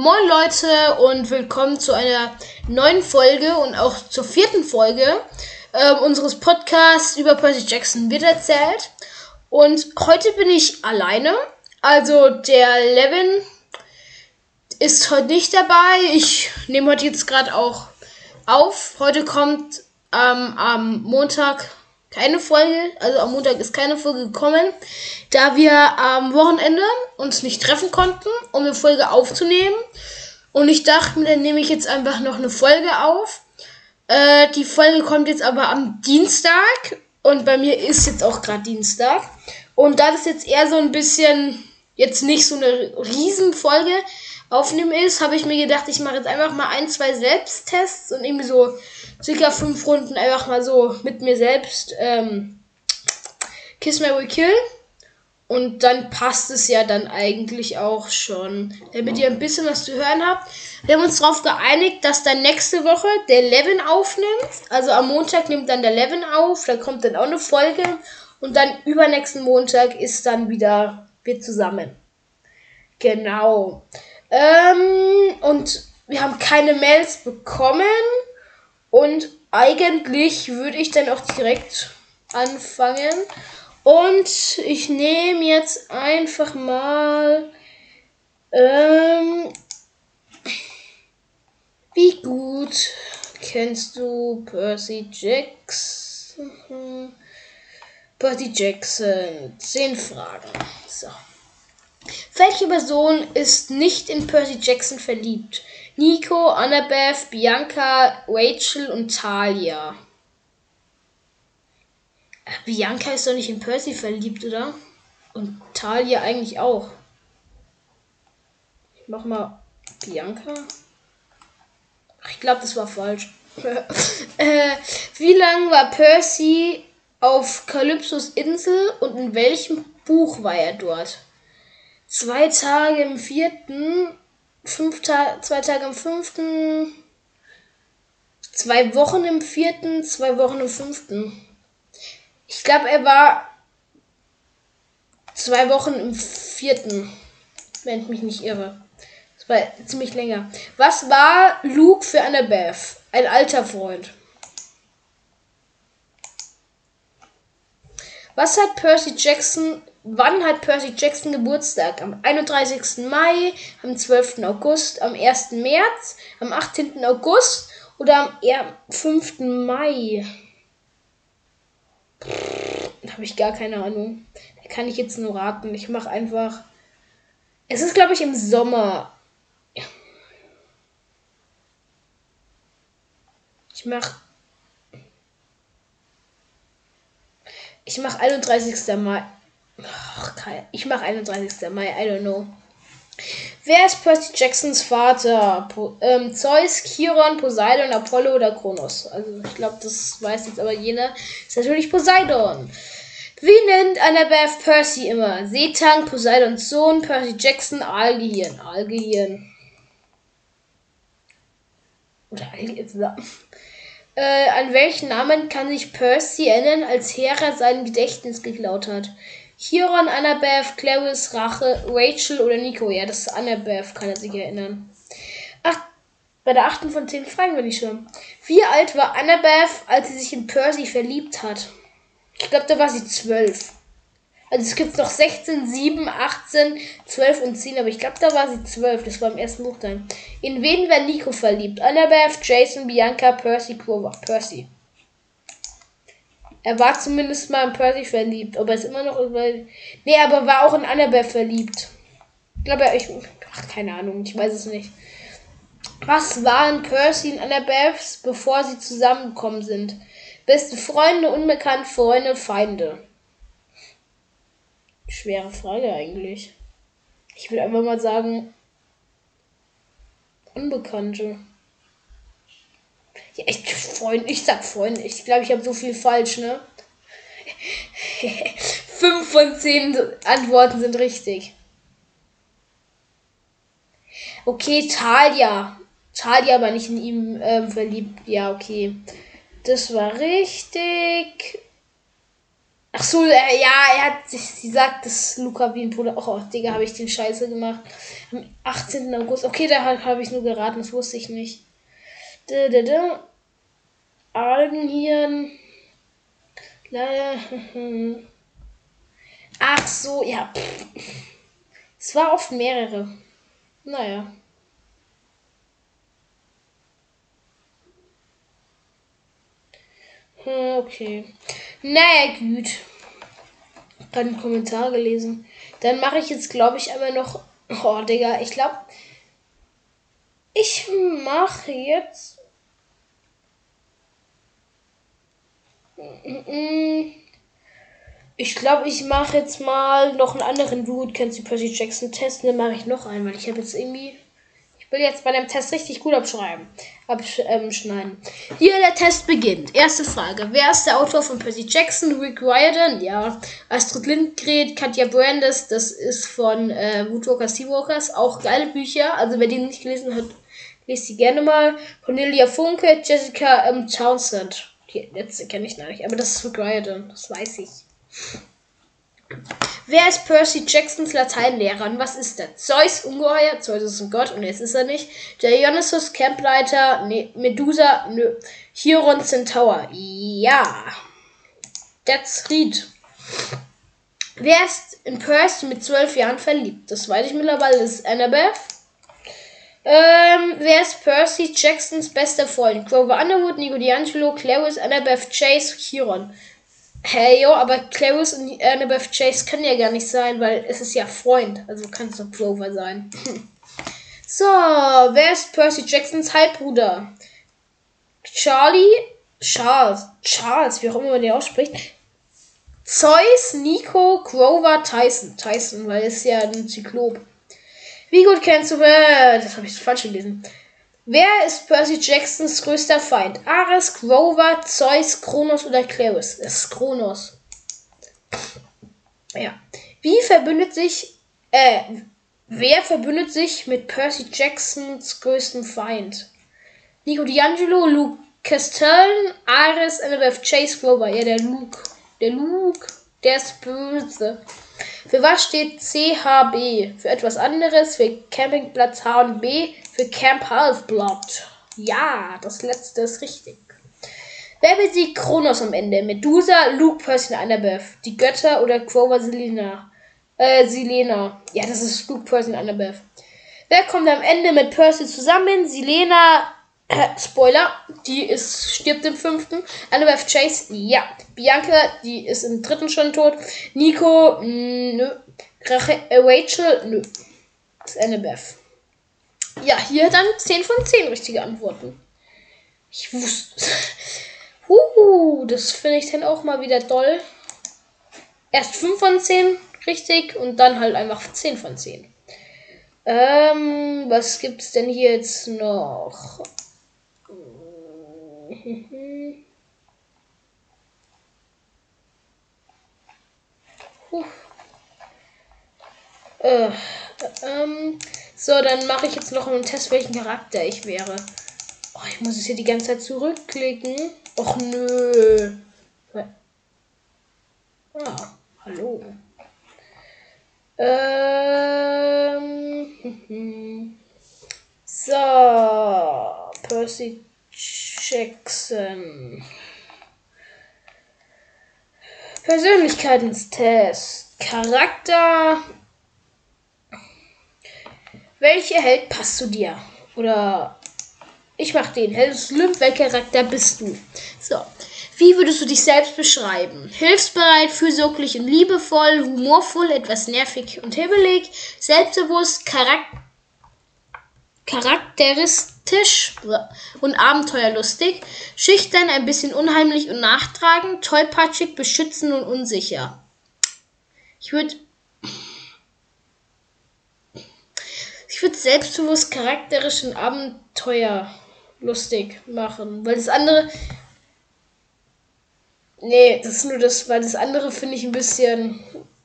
Moin Leute und willkommen zu einer neuen Folge und auch zur vierten Folge äh, unseres Podcasts über Percy Jackson wird erzählt. Und heute bin ich alleine. Also der Levin ist heute nicht dabei. Ich nehme heute jetzt gerade auch auf. Heute kommt ähm, am Montag keine Folge, also am Montag ist keine Folge gekommen, da wir am Wochenende uns nicht treffen konnten, um eine Folge aufzunehmen. Und ich dachte mir, dann nehme ich jetzt einfach noch eine Folge auf. Äh, die Folge kommt jetzt aber am Dienstag und bei mir ist jetzt auch gerade Dienstag. Und da das jetzt eher so ein bisschen jetzt nicht so eine Riesenfolge aufnehmen ist, habe ich mir gedacht, ich mache jetzt einfach mal ein, zwei Selbsttests und irgendwie so circa fünf Runden einfach mal so mit mir selbst ähm, Kiss Mary Kill. Und dann passt es ja dann eigentlich auch schon. Damit ihr ein bisschen was zu hören habt. Wir haben uns darauf geeinigt, dass dann nächste Woche der Levin aufnimmt. Also am Montag nimmt dann der Levin auf. Da kommt dann auch eine Folge. Und dann übernächsten Montag ist dann wieder wir zusammen. Genau. Ähm, und wir haben keine Mails bekommen. Und eigentlich würde ich dann auch direkt anfangen. Und ich nehme jetzt einfach mal. Ähm, wie gut kennst du Percy Jackson? Percy Jackson. Zehn Fragen. So. Welche Person ist nicht in Percy Jackson verliebt? Nico, Annabeth, Bianca, Rachel und Talia. Bianca ist doch nicht in Percy verliebt, oder? Und Talia eigentlich auch. Ich mach mal Bianca. Ich glaube, das war falsch. äh, wie lange war Percy auf Kalypsos Insel und in welchem Buch war er dort? Zwei Tage im vierten, fünf Ta zwei Tage im fünften, zwei Wochen im vierten, zwei Wochen im fünften. Ich glaube, er war zwei Wochen im vierten, wenn ich mich nicht irre. Das war ziemlich länger. Was war Luke für Annabeth? Ein alter Freund. Was hat Percy Jackson Wann hat Percy Jackson Geburtstag? Am 31. Mai, am 12. August, am 1. März, am 18. August oder am 5. Mai? Da habe ich gar keine Ahnung. Da kann ich jetzt nur raten. Ich mache einfach. Es ist, glaube ich, im Sommer. Ich mache. Ich mache 31. Mai. Ach, ich mache 31. Mai, I don't know. Wer ist Percy Jacksons Vater? Po ähm, Zeus, Chiron, Poseidon, Apollo oder Kronos? Also ich glaube, das weiß jetzt aber jener. Ist natürlich Poseidon. Wie nennt Annabeth Percy immer? Seetang, Poseidons Sohn, Percy Jackson, Aalgehirn. Aalgehirn. Oder Aalgehirn. Äh, an welchen Namen kann sich Percy erinnern, als Hera sein Gedächtnis geklaut hat? Chiron, Annabeth, Clarice, Rache, Rachel oder Nico. Ja, das ist Annabeth, kann er sich erinnern. Ach, bei der achten von zehn Fragen bin ich schon. Wie alt war Annabeth, als sie sich in Percy verliebt hat? Ich glaube, da war sie zwölf. Also es gibt noch 16, 7, 18, 12 und 10, aber ich glaube, da war sie 12. Das war im ersten Buch dann. In wen war Nico verliebt? Annabeth, Jason, Bianca, Percy, Clover. Percy. Er war zumindest mal in Percy verliebt. Ob er es immer noch über. Nee, aber war auch in Annabelle verliebt. Ich glaube, ich. Ach, keine Ahnung, ich weiß es nicht. Was waren Percy und Annabelle, bevor sie zusammengekommen sind? Beste Freunde, unbekannte Freunde, Feinde. Schwere Frage eigentlich. Ich will einfach mal sagen. Unbekannte. Ja, ich, Freund, ich sag Freund. Ich glaube, ich habe so viel falsch, ne? Fünf von zehn Antworten sind richtig. Okay, Talia. Talia war nicht in ihm ähm, verliebt. Ja, okay. Das war richtig. Ach so, äh, ja, er hat sich, sie sagt, dass Luca wie ein Bruder. Oh, Digga, habe ich den Scheiße gemacht. Am 18. August. Okay, da habe ich nur geraten, das wusste ich nicht. Algenhirn. Ach so, ja. Es war oft mehrere. Naja. Hm, okay. Naja, gut. Gerade einen Kommentar gelesen. Dann mache ich jetzt, glaube ich, einmal noch. Oh, Digga, ich glaube. Ich mache jetzt. Ich glaube, ich mache jetzt mal noch einen anderen Dude. Kennst du Percy Jackson Test? Dann mache ich noch einen, weil ich habe jetzt irgendwie ich will jetzt bei dem Test richtig gut abschreiben. Abschneiden. Ähm, Hier der Test beginnt. Erste Frage. Wer ist der Autor von Percy Jackson? Rick Riordan? Ja. Astrid Lindgren, Katja Brandes. Das ist von äh, Woodwalker Seawalkers. Auch geile Bücher. Also wer die nicht gelesen hat, lest sie gerne mal. Cornelia Funke, Jessica ähm, Townsend. Die letzte kenne ich noch nicht. Aber das ist Rick Riordan. Das weiß ich. Wer ist Percy Jacksons Lateinlehrer und was ist der? Zeus Ungeheuer, Zeus ist ein Gott und jetzt ist er nicht. Dionysus Campleiter, nee, Medusa, nö. Chiron Centaur, ja. That's Reed. Wer ist in Percy mit zwölf Jahren verliebt? Das weiß ich mittlerweile, das ist Annabeth. Ähm, wer ist Percy Jacksons bester Freund? Grover Underwood, Nico D'Angelo, Clarice, Annabeth, Chase, Chiron. Hey, jo, aber Clarice und Annabeth Chase können ja gar nicht sein, weil es ist ja Freund. Also kann es doch Grover sein. so, wer ist Percy Jacksons Halbbruder? Charlie? Charles. Charles, wie auch immer man den ausspricht. Zeus, Nico, Grover, Tyson. Tyson, weil es ja ein Zyklop. Wie gut kennst du, äh, das habe ich falsch gelesen. Wer ist Percy Jacksons größter Feind? Ares, Grover, Zeus, Kronos oder Clarus? Es ist Kronos. Ja. Wie verbündet sich, äh, wer verbündet sich mit Percy Jacksons größtem Feind? Nico D'Angelo, Luke Castellan, Ares, Annabeth Chase, Grover. Ja, der Luke. Der Luke, der ist böse. Für was steht CHB? Für etwas anderes, für Campingplatz H und B, für Camp Half-Blood. Ja, das letzte ist richtig. Wer besiegt Kronos am Ende? Medusa, Luke, Percy und Annabeth. Die Götter oder Grover Selena? Äh, Silena. Ja, das ist Luke, Percy und Annabeth. Wer kommt am Ende mit Percy zusammen? Silena, äh, Spoiler, die ist, stirbt im fünften. Annabeth Chase, ja. Bianca, die ist im dritten schon tot. Nico, mm, nö. Rachel, äh, Rachel, nö. Das ist Annabeth. Ja, hier dann 10 von 10 richtige Antworten. Ich wusste. uh, das finde ich dann auch mal wieder toll. Erst 5 von 10 richtig und dann halt einfach 10 von 10. Ähm, was gibt's denn hier jetzt noch? Äh, ähm, so, dann mache ich jetzt noch einen Test, welchen Charakter ich wäre. Oh, ich muss es hier die ganze Zeit zurückklicken. Och nö. Ah, hallo. Ähm. So. Percy Jackson. Persönlichkeitstest. Charakter. Welcher Held passt zu dir? Oder ich mach den. Held Olymp, welcher Charakter bist du? So. Wie würdest du dich selbst beschreiben? Hilfsbereit, fürsorglich und liebevoll, humorvoll, etwas nervig und hibbelig, selbstbewusst, charak charakteristisch und abenteuerlustig, schüchtern, ein bisschen unheimlich und nachtragend, tollpatschig, beschützend und unsicher. Ich würde Ich würde selbstbewusst charakterisch und Abenteuer lustig machen. Weil das andere. Nee, das ist nur das, weil das andere finde ich ein bisschen.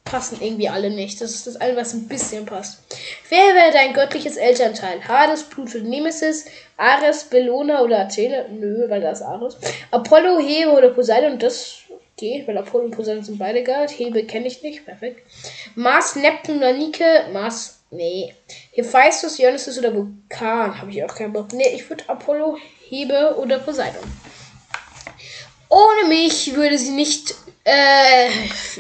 Passen irgendwie alle nicht. Das ist das eine, was ein bisschen passt. Wer wäre dein göttliches Elternteil? Hades, Pluto, Nemesis, Ares, Bellona oder Athene? Nö, weil das Ares. Apollo, Hero oder Poseidon? Das. Geht, weil Apollo und Poseidon sind beide geil. Hebe kenne ich nicht. Perfekt. Mars, Neptun oder Nike. Mars, nee. Hephaistos, Dionysus oder Vulkan. Habe ich auch keinen Bock. Nee, ich würde Apollo, Hebe oder Poseidon. Ohne mich würde sie nicht. Äh,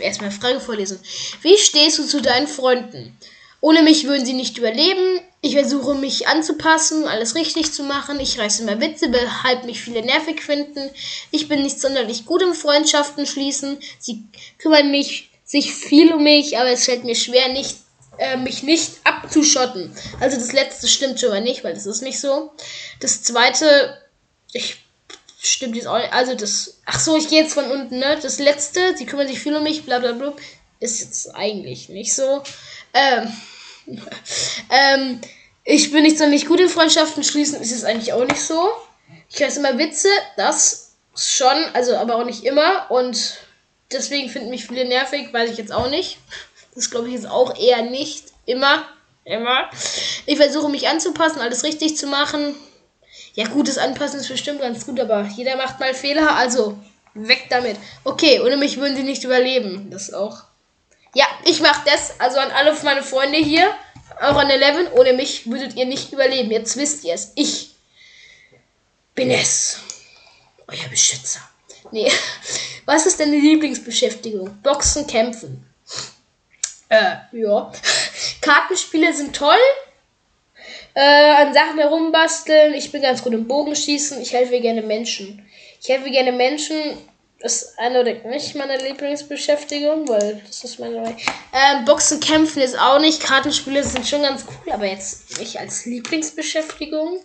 erstmal Frage vorlesen. Wie stehst du zu deinen Freunden? Ohne mich würden sie nicht überleben. Ich versuche mich anzupassen, alles richtig zu machen. Ich reiße immer Witze, weshalb mich viele nervig finden. Ich bin nicht sonderlich gut im Freundschaften schließen. Sie kümmern mich, sich viel um mich, aber es fällt mir schwer, nicht, äh, mich nicht abzuschotten. Also das letzte stimmt schon mal nicht, weil das ist nicht so. Das zweite, ich stimmt jetzt auch nicht. Also das, ach so, ich gehe jetzt von unten, ne? Das letzte, sie kümmern sich viel um mich, bla bla bla, ist jetzt eigentlich nicht so. Ähm, ähm, ich bin nicht sonderlich gut in Freundschaften schließen, ist es eigentlich auch nicht so. Ich weiß immer Witze, das schon, also aber auch nicht immer. Und deswegen finden mich viele nervig, weiß ich jetzt auch nicht. Das glaube ich jetzt auch eher nicht. Immer. Immer. Ich versuche mich anzupassen, alles richtig zu machen. Ja, gut, das Anpassen ist bestimmt ganz gut, aber jeder macht mal Fehler, also weg damit. Okay, ohne mich würden sie nicht überleben. Das auch ja, ich mache das. Also an alle meine Freunde hier. Auch an Eleven. Ohne mich würdet ihr nicht überleben. Jetzt wisst ihr es. Ich bin es. Euer Beschützer. Nee. Was ist deine Lieblingsbeschäftigung? Boxen, kämpfen. Äh, ja. Kartenspiele sind toll. Äh, an Sachen herumbasteln. Ich bin ganz gut im Bogenschießen. Ich helfe gerne Menschen. Ich helfe gerne Menschen ist eine oder nicht meine Lieblingsbeschäftigung, weil das ist meine. Ähm, Boxen kämpfen ist auch nicht. Kartenspiele sind schon ganz cool, aber jetzt nicht als Lieblingsbeschäftigung.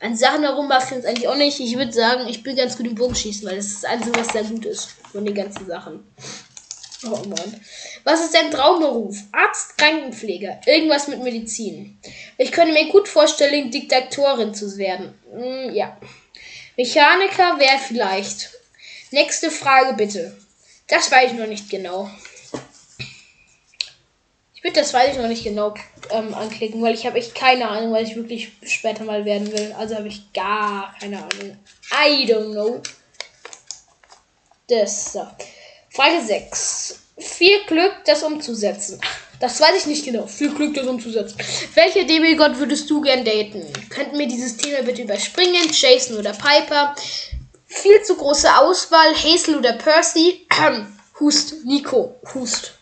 An Sachen herumbasteln ist eigentlich auch nicht. Ich würde sagen, ich bin ganz gut im Bogenschießen, weil das ist das Einzige, was sehr gut ist von den ganzen Sachen. Oh Mann. Was ist dein Traumberuf? Arzt, Krankenpfleger, irgendwas mit Medizin. Ich könnte mir gut vorstellen, Diktatorin zu werden. Mm, ja. Mechaniker wäre vielleicht. Nächste Frage bitte. Das weiß ich noch nicht genau. Ich würde das weiß ich noch nicht genau ähm, anklicken, weil ich habe echt keine Ahnung, weil ich wirklich später mal werden will. Also habe ich gar keine Ahnung. I don't know. Das so. Frage 6. Viel Glück, das umzusetzen. Das weiß ich nicht genau. Viel Glück, das umzusetzen. Welche DB-Gott würdest du gern daten? Könnten wir dieses Thema bitte überspringen? Jason oder Piper? Viel zu große Auswahl. Hazel oder Percy. Hust. Nico. Hust.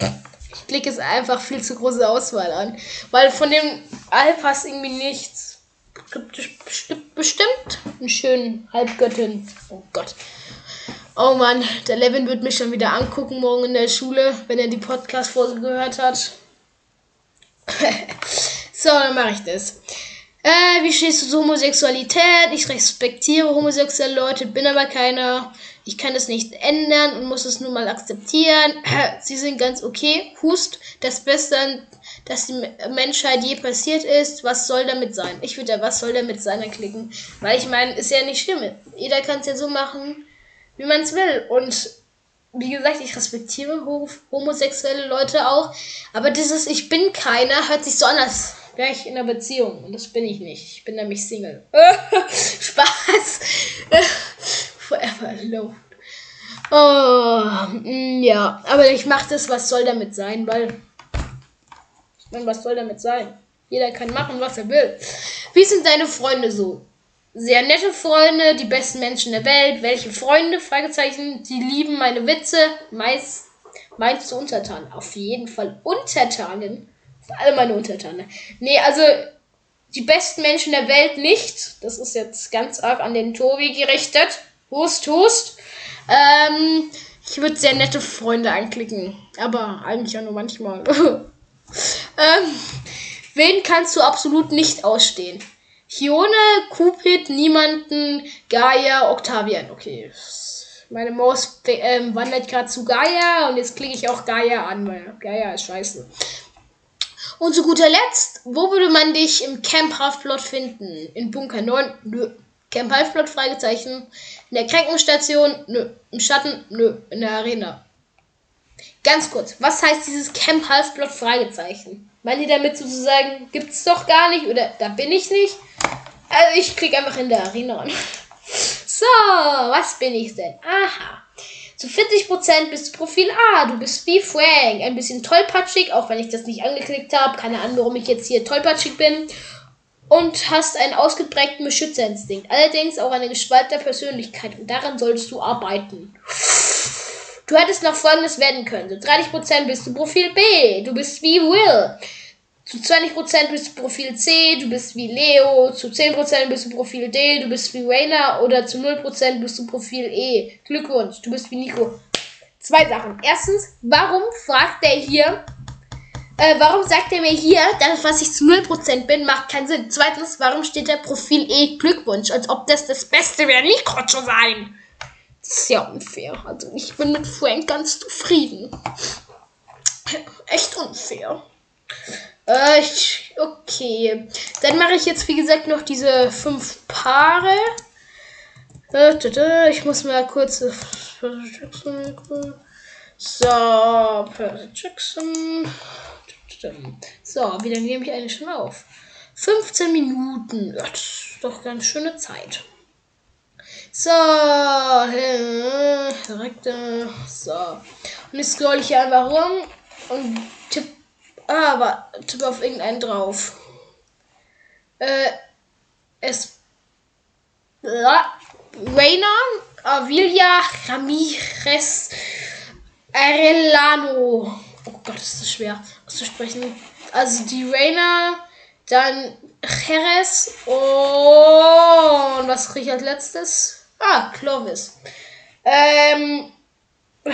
Ich klicke es einfach viel zu große Auswahl an. Weil von dem Alpas irgendwie nichts. Bestimmt einen schönen Halbgöttin. Oh Gott. Oh Mann, der Levin wird mich schon wieder angucken morgen in der Schule, wenn er die Podcast-Folge gehört hat. so, dann mache ich das. Äh, wie stehst du zu Homosexualität? Ich respektiere homosexuelle Leute, bin aber keiner. Ich kann es nicht ändern und muss es nun mal akzeptieren. Sie sind ganz okay. Hust, das Beste, das die Menschheit je passiert ist. Was soll damit sein? Ich würde ja, was soll damit sein, anklicken. Weil ich meine, ist ja nicht schlimm. Jeder kann es ja so machen, wie man es will. Und wie gesagt, ich respektiere homosexuelle Leute auch. Aber dieses Ich bin keiner hört sich so anders wäre ich in einer Beziehung. Und das bin ich nicht. Ich bin nämlich Single. Spaß. Forever alone. Oh, mm, ja. Aber ich mache das, was soll damit sein, weil. Ich meine, was soll damit sein? Jeder kann machen, was er will. Wie sind deine Freunde so? Sehr nette Freunde, die besten Menschen der Welt. Welche Freunde? Fragezeichen. Sie lieben meine Witze. Meist meinst du untertan? Auf jeden Fall Untertanen. Alle meine Untertanen. Nee, also die besten Menschen der Welt nicht. Das ist jetzt ganz arg an den Tobi gerichtet. Hust, hust. Ähm, ich würde sehr nette Freunde anklicken. Aber eigentlich auch nur manchmal. ähm, wen kannst du absolut nicht ausstehen? Hione, Cupid, niemanden, Gaia, Octavian. Okay. Meine Maus ähm, wandert gerade zu Gaia und jetzt klicke ich auch Gaia an, weil Gaia ist scheiße. Und zu guter Letzt, wo würde man dich im Camp Halfplot finden? In Bunker 9? Nö. Camp Halfplot? Fragezeichen. In der Krankenstation? Nö. Im Schatten? Nö. In der Arena. Ganz kurz, was heißt dieses Camp Halfplot? Fragezeichen. Meint ihr damit sozusagen, gibt's doch gar nicht oder da bin ich nicht? Also ich klicke einfach in der Arena. So, was bin ich denn? Aha. Zu 40% bist du Profil A. Du bist wie Frank. Ein bisschen tollpatschig, auch wenn ich das nicht angeklickt habe. Keine Ahnung, warum ich jetzt hier tollpatschig bin. Und hast einen ausgeprägten Beschützerinstinkt. Allerdings auch eine gespaltene Persönlichkeit. Und daran solltest du arbeiten. Du hättest noch folgendes werden können. Zu 30% bist du Profil B. Du bist wie Will. Zu 20% bist du Profil C, du bist wie Leo, zu 10% bist du Profil D, du bist wie Rainer oder zu 0% bist du Profil E. Glückwunsch, du bist wie Nico. Zwei Sachen. Erstens, warum fragt er hier, äh, warum sagt er mir hier, dass was ich zu 0% bin, macht keinen Sinn. Zweitens, warum steht da Profil E Glückwunsch, als ob das das Beste wäre, Nico zu sein? Das ist ja unfair. Also ich bin mit Frank ganz zufrieden. Echt unfair. Äh, okay. Dann mache ich jetzt, wie gesagt, noch diese fünf Paare. Äh, ich muss mal kurz. So, Percy Jackson. So, wieder nehme ich eine schon auf. 15 Minuten. Das ist doch ganz schöne Zeit. So, direkt. So. Und jetzt scroll ich hier einfach rum und tippe aber tipp auf irgendeinen drauf. Äh, es. Ja, Reina Avilia Ramirez Arellano. Oh Gott, ist das schwer auszusprechen. Also die Reina, dann Jerez und was kriege ich als letztes? Ah, Clovis. Ähm,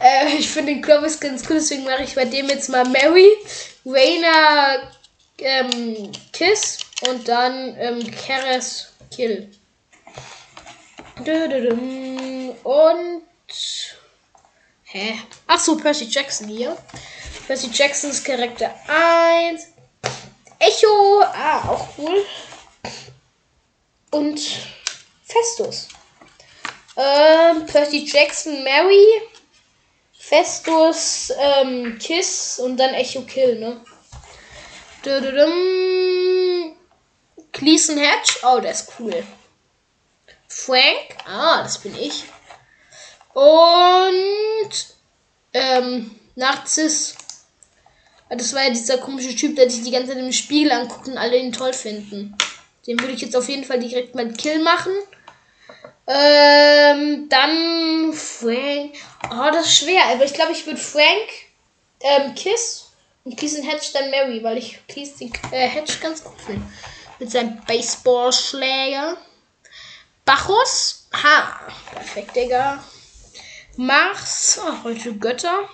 äh, ich finde den Clovis ganz cool, deswegen mache ich bei dem jetzt mal Mary, Raina, ähm, Kiss und dann ähm, Keres Kill. Und. Hä? Achso, Percy Jackson hier. Percy Jacksons Charakter 1. Echo. Ah, auch cool. Und Festus. Ähm, Percy Jackson, Mary, Festus, ähm, Kiss und dann Echo Kill, ne? Gleason Hatch, oh, der ist cool. Frank, ah, das bin ich. Und ähm, Narziss. Das war ja dieser komische Typ, der sich die ganze Zeit im Spiegel anguckt und alle ihn toll finden. Den würde ich jetzt auf jeden Fall direkt mal Kill machen. Ähm, das ist schwer. Aber ich glaube, ich würde Frank ähm, Kiss und Kiss und Hedge dann Mary, weil ich Kiss den äh, Hedge ganz gut finde. Mit seinem Baseballschläger. Bacchus. Ha. Perfekt, Digga. Mars. Oh, heute Götter.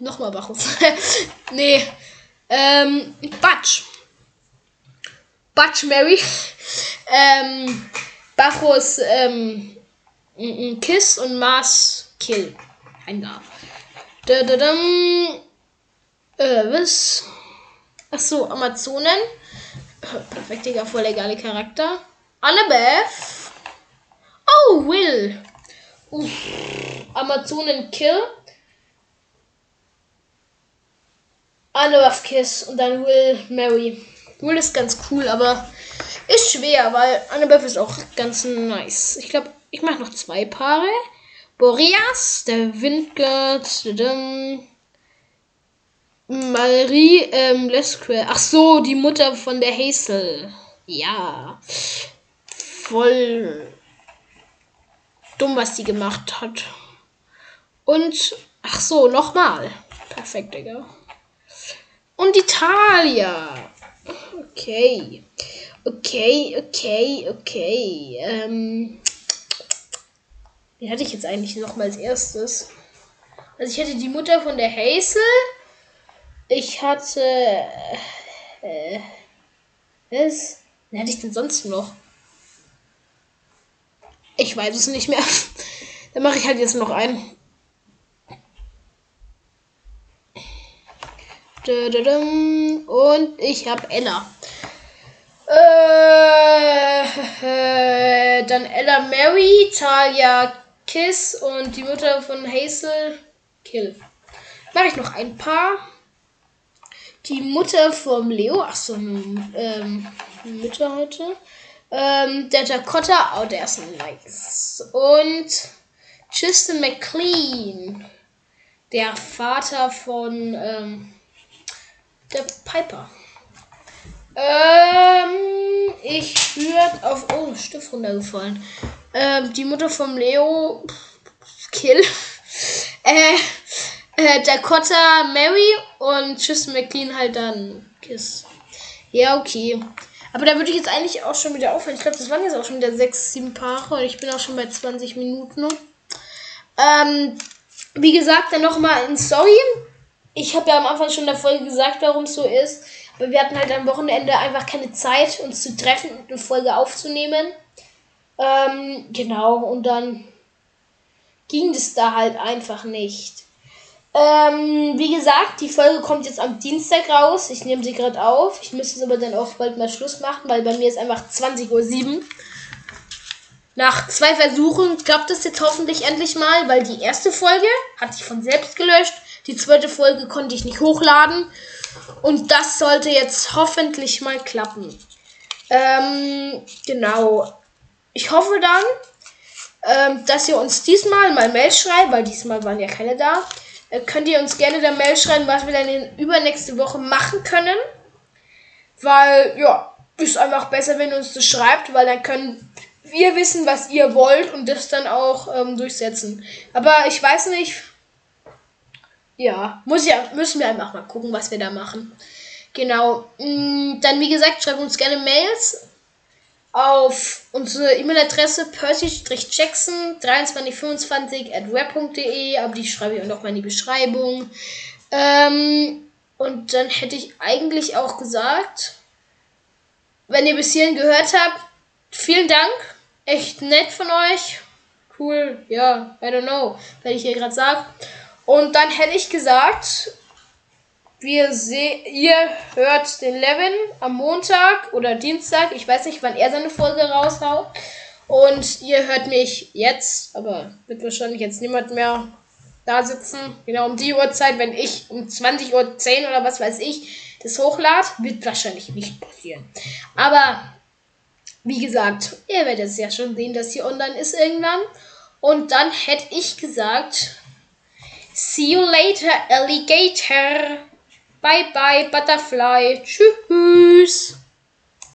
Nochmal Bacchus. nee. Ähm, Batsch. Batsch Mary. ähm, Bacchus ähm, Kiss und Mars Kill. Eingabe. Da, da, da, äh, was? Achso, Amazonen. Perfekt, Digga, voll legale Charakter. Annabeth. Oh, Will. Uff. Amazonen Kill. Annabeth Kiss und dann Will Mary. Will ist ganz cool, aber ist schwer, weil Annabeth ist auch ganz nice. Ich glaube, ich mache noch zwei Paare. Boreas, der Windgott, Marie ähm, Lesquer. Ach so, die Mutter von der Hazel. Ja. Voll dumm, was die gemacht hat. Und, ach so, nochmal. Perfekt, Digga. Und Italia. Okay. Okay, okay, okay. Ähm, wen hatte ich jetzt eigentlich noch mal als erstes? Also ich hatte die Mutter von der Hazel. Ich hatte. Äh, was? Wen hatte ich denn sonst noch? Ich weiß es nicht mehr. Dann mache ich halt jetzt noch einen. Und ich habe Ella. Äh, äh, dann Ella Mary, Talia Kiss und die Mutter von Hazel Kill. Mache ich noch ein paar. Die Mutter vom Leo, ach so, ähm, Mütter heute. Ähm, der Dakota, oh, der ist nice. Und Tristan McLean. Der Vater von ähm, der Piper. Ähm, ich würde auf. Oh, Stift runtergefallen. Ähm, die Mutter vom Leo. Kill. äh, äh, Dakota Mary und Tristan McLean halt dann Kiss. Ja, okay. Aber da würde ich jetzt eigentlich auch schon wieder aufhören. Ich glaube, das waren jetzt auch schon wieder sechs, sieben Paare und ich bin auch schon bei 20 Minuten. Ähm, wie gesagt, dann nochmal ein Story. Ich habe ja am Anfang schon in der Folge gesagt, warum es so ist. Aber wir hatten halt am Wochenende einfach keine Zeit, uns zu treffen und eine Folge aufzunehmen. Ähm, genau, und dann ging es da halt einfach nicht. Ähm, wie gesagt, die Folge kommt jetzt am Dienstag raus. Ich nehme sie gerade auf. Ich müsste es aber dann auch bald mal Schluss machen, weil bei mir ist einfach 20.07 Uhr. Nach zwei Versuchen klappt es jetzt hoffentlich endlich mal, weil die erste Folge hat sich von selbst gelöscht. Die zweite Folge konnte ich nicht hochladen. Und das sollte jetzt hoffentlich mal klappen. Ähm, genau. Ich hoffe dann, ähm, dass ihr uns diesmal mal Mail schreibt, weil diesmal waren ja keine da. Äh, könnt ihr uns gerne der Mail schreiben, was wir dann in übernächste Woche machen können. Weil, ja, ist einfach besser, wenn ihr uns das schreibt, weil dann können wir wissen, was ihr wollt und das dann auch ähm, durchsetzen. Aber ich weiß nicht. Ja, muss ja, müssen wir einfach mal gucken, was wir da machen. Genau. Mm, dann, wie gesagt, schreibt uns gerne Mails auf unsere E-Mail-Adresse percy-jackson 2325 at web.de, aber die schreibe ich auch noch mal in die Beschreibung. Ähm, und dann hätte ich eigentlich auch gesagt, wenn ihr bis hierhin gehört habt, vielen Dank. Echt nett von euch. Cool, ja, I don't know, wenn ich hier gerade sage. Und dann hätte ich gesagt, wir ihr hört den Levin am Montag oder Dienstag. Ich weiß nicht, wann er seine Folge raushaut. Und ihr hört mich jetzt, aber wird wahrscheinlich jetzt niemand mehr da sitzen. Genau um die Uhrzeit, wenn ich um 20.10 Uhr oder was weiß ich das hochlade, wird wahrscheinlich nicht passieren. Aber wie gesagt, ihr werdet es ja schon sehen, dass sie online ist irgendwann. Und dann hätte ich gesagt, see you later, Alligator. Bye bye, Butterfly. Tschüss.